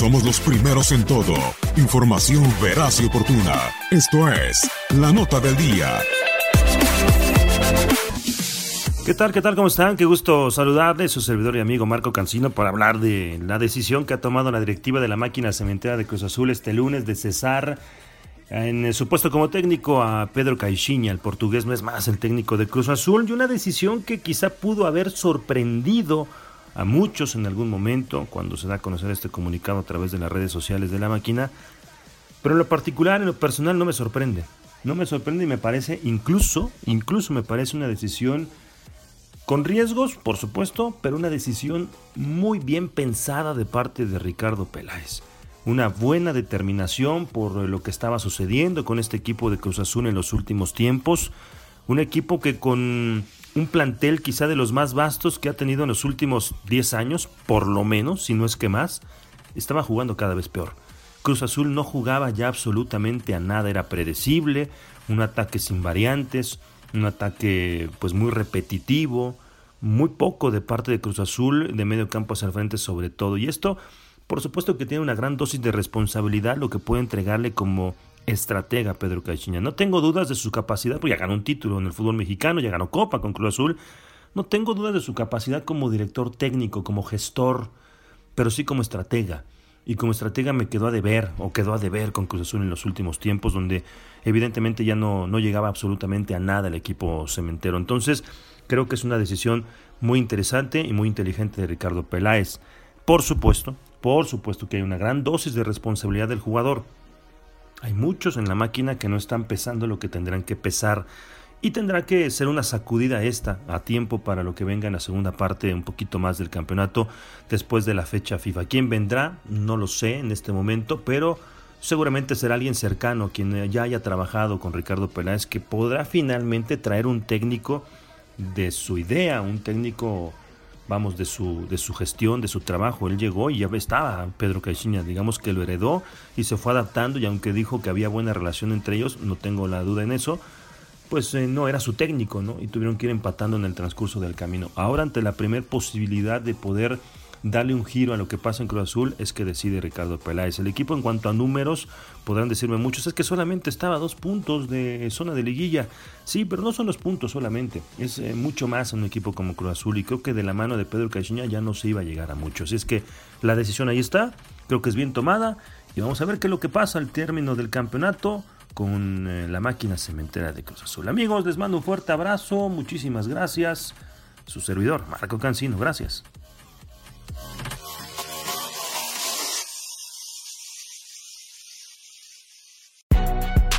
Somos los primeros en todo. Información veraz y oportuna. Esto es La Nota del Día. ¿Qué tal? ¿Qué tal? ¿Cómo están? Qué gusto saludarles, su servidor y amigo Marco Cancino, para hablar de la decisión que ha tomado la directiva de la máquina cementera de Cruz Azul este lunes de cesar en su puesto como técnico a Pedro Caixinha, el portugués no es más el técnico de Cruz Azul, y una decisión que quizá pudo haber sorprendido a muchos en algún momento cuando se da a conocer este comunicado a través de las redes sociales de la máquina, pero en lo particular, en lo personal no me sorprende. No me sorprende y me parece, incluso, incluso me parece una decisión con riesgos, por supuesto, pero una decisión muy bien pensada de parte de Ricardo Peláez una buena determinación por lo que estaba sucediendo con este equipo de Cruz Azul en los últimos tiempos. Un equipo que con un plantel quizá de los más vastos que ha tenido en los últimos 10 años, por lo menos, si no es que más, estaba jugando cada vez peor. Cruz Azul no jugaba ya absolutamente a nada, era predecible, un ataque sin variantes, un ataque pues muy repetitivo, muy poco de parte de Cruz Azul, de medio campo hacia el frente sobre todo. Y esto por supuesto que tiene una gran dosis de responsabilidad lo que puede entregarle como estratega Pedro Caixinha. No tengo dudas de su capacidad, pues ya ganó un título en el fútbol mexicano, ya ganó Copa con Cruz Azul. No tengo dudas de su capacidad como director técnico, como gestor, pero sí como estratega. Y como estratega me quedó a deber, o quedó a deber con Cruz Azul en los últimos tiempos, donde evidentemente ya no, no llegaba absolutamente a nada el equipo cementero. Entonces, creo que es una decisión muy interesante y muy inteligente de Ricardo Peláez. Por supuesto, por supuesto que hay una gran dosis de responsabilidad del jugador. Hay muchos en la máquina que no están pesando lo que tendrán que pesar y tendrá que ser una sacudida esta a tiempo para lo que venga en la segunda parte un poquito más del campeonato después de la fecha FIFA. ¿Quién vendrá? No lo sé en este momento, pero seguramente será alguien cercano, quien ya haya trabajado con Ricardo Peláez, que podrá finalmente traer un técnico de su idea, un técnico vamos, de su, de su gestión, de su trabajo. Él llegó y ya estaba Pedro Caixinha, digamos que lo heredó y se fue adaptando y aunque dijo que había buena relación entre ellos, no tengo la duda en eso, pues eh, no era su técnico, ¿no? Y tuvieron que ir empatando en el transcurso del camino. Ahora ante la primera posibilidad de poder darle un giro a lo que pasa en Cruz Azul es que decide Ricardo Peláez. El equipo en cuanto a números, podrán decirme muchos, es que solamente estaba a dos puntos de zona de liguilla. Sí, pero no son los puntos solamente, es eh, mucho más en un equipo como Cruz Azul y creo que de la mano de Pedro Caixinha ya no se iba a llegar a muchos. Es que la decisión ahí está, creo que es bien tomada y vamos a ver qué es lo que pasa al término del campeonato con eh, la máquina cementera de Cruz Azul. Amigos, les mando un fuerte abrazo, muchísimas gracias. Su servidor, Marco Cancino, gracias.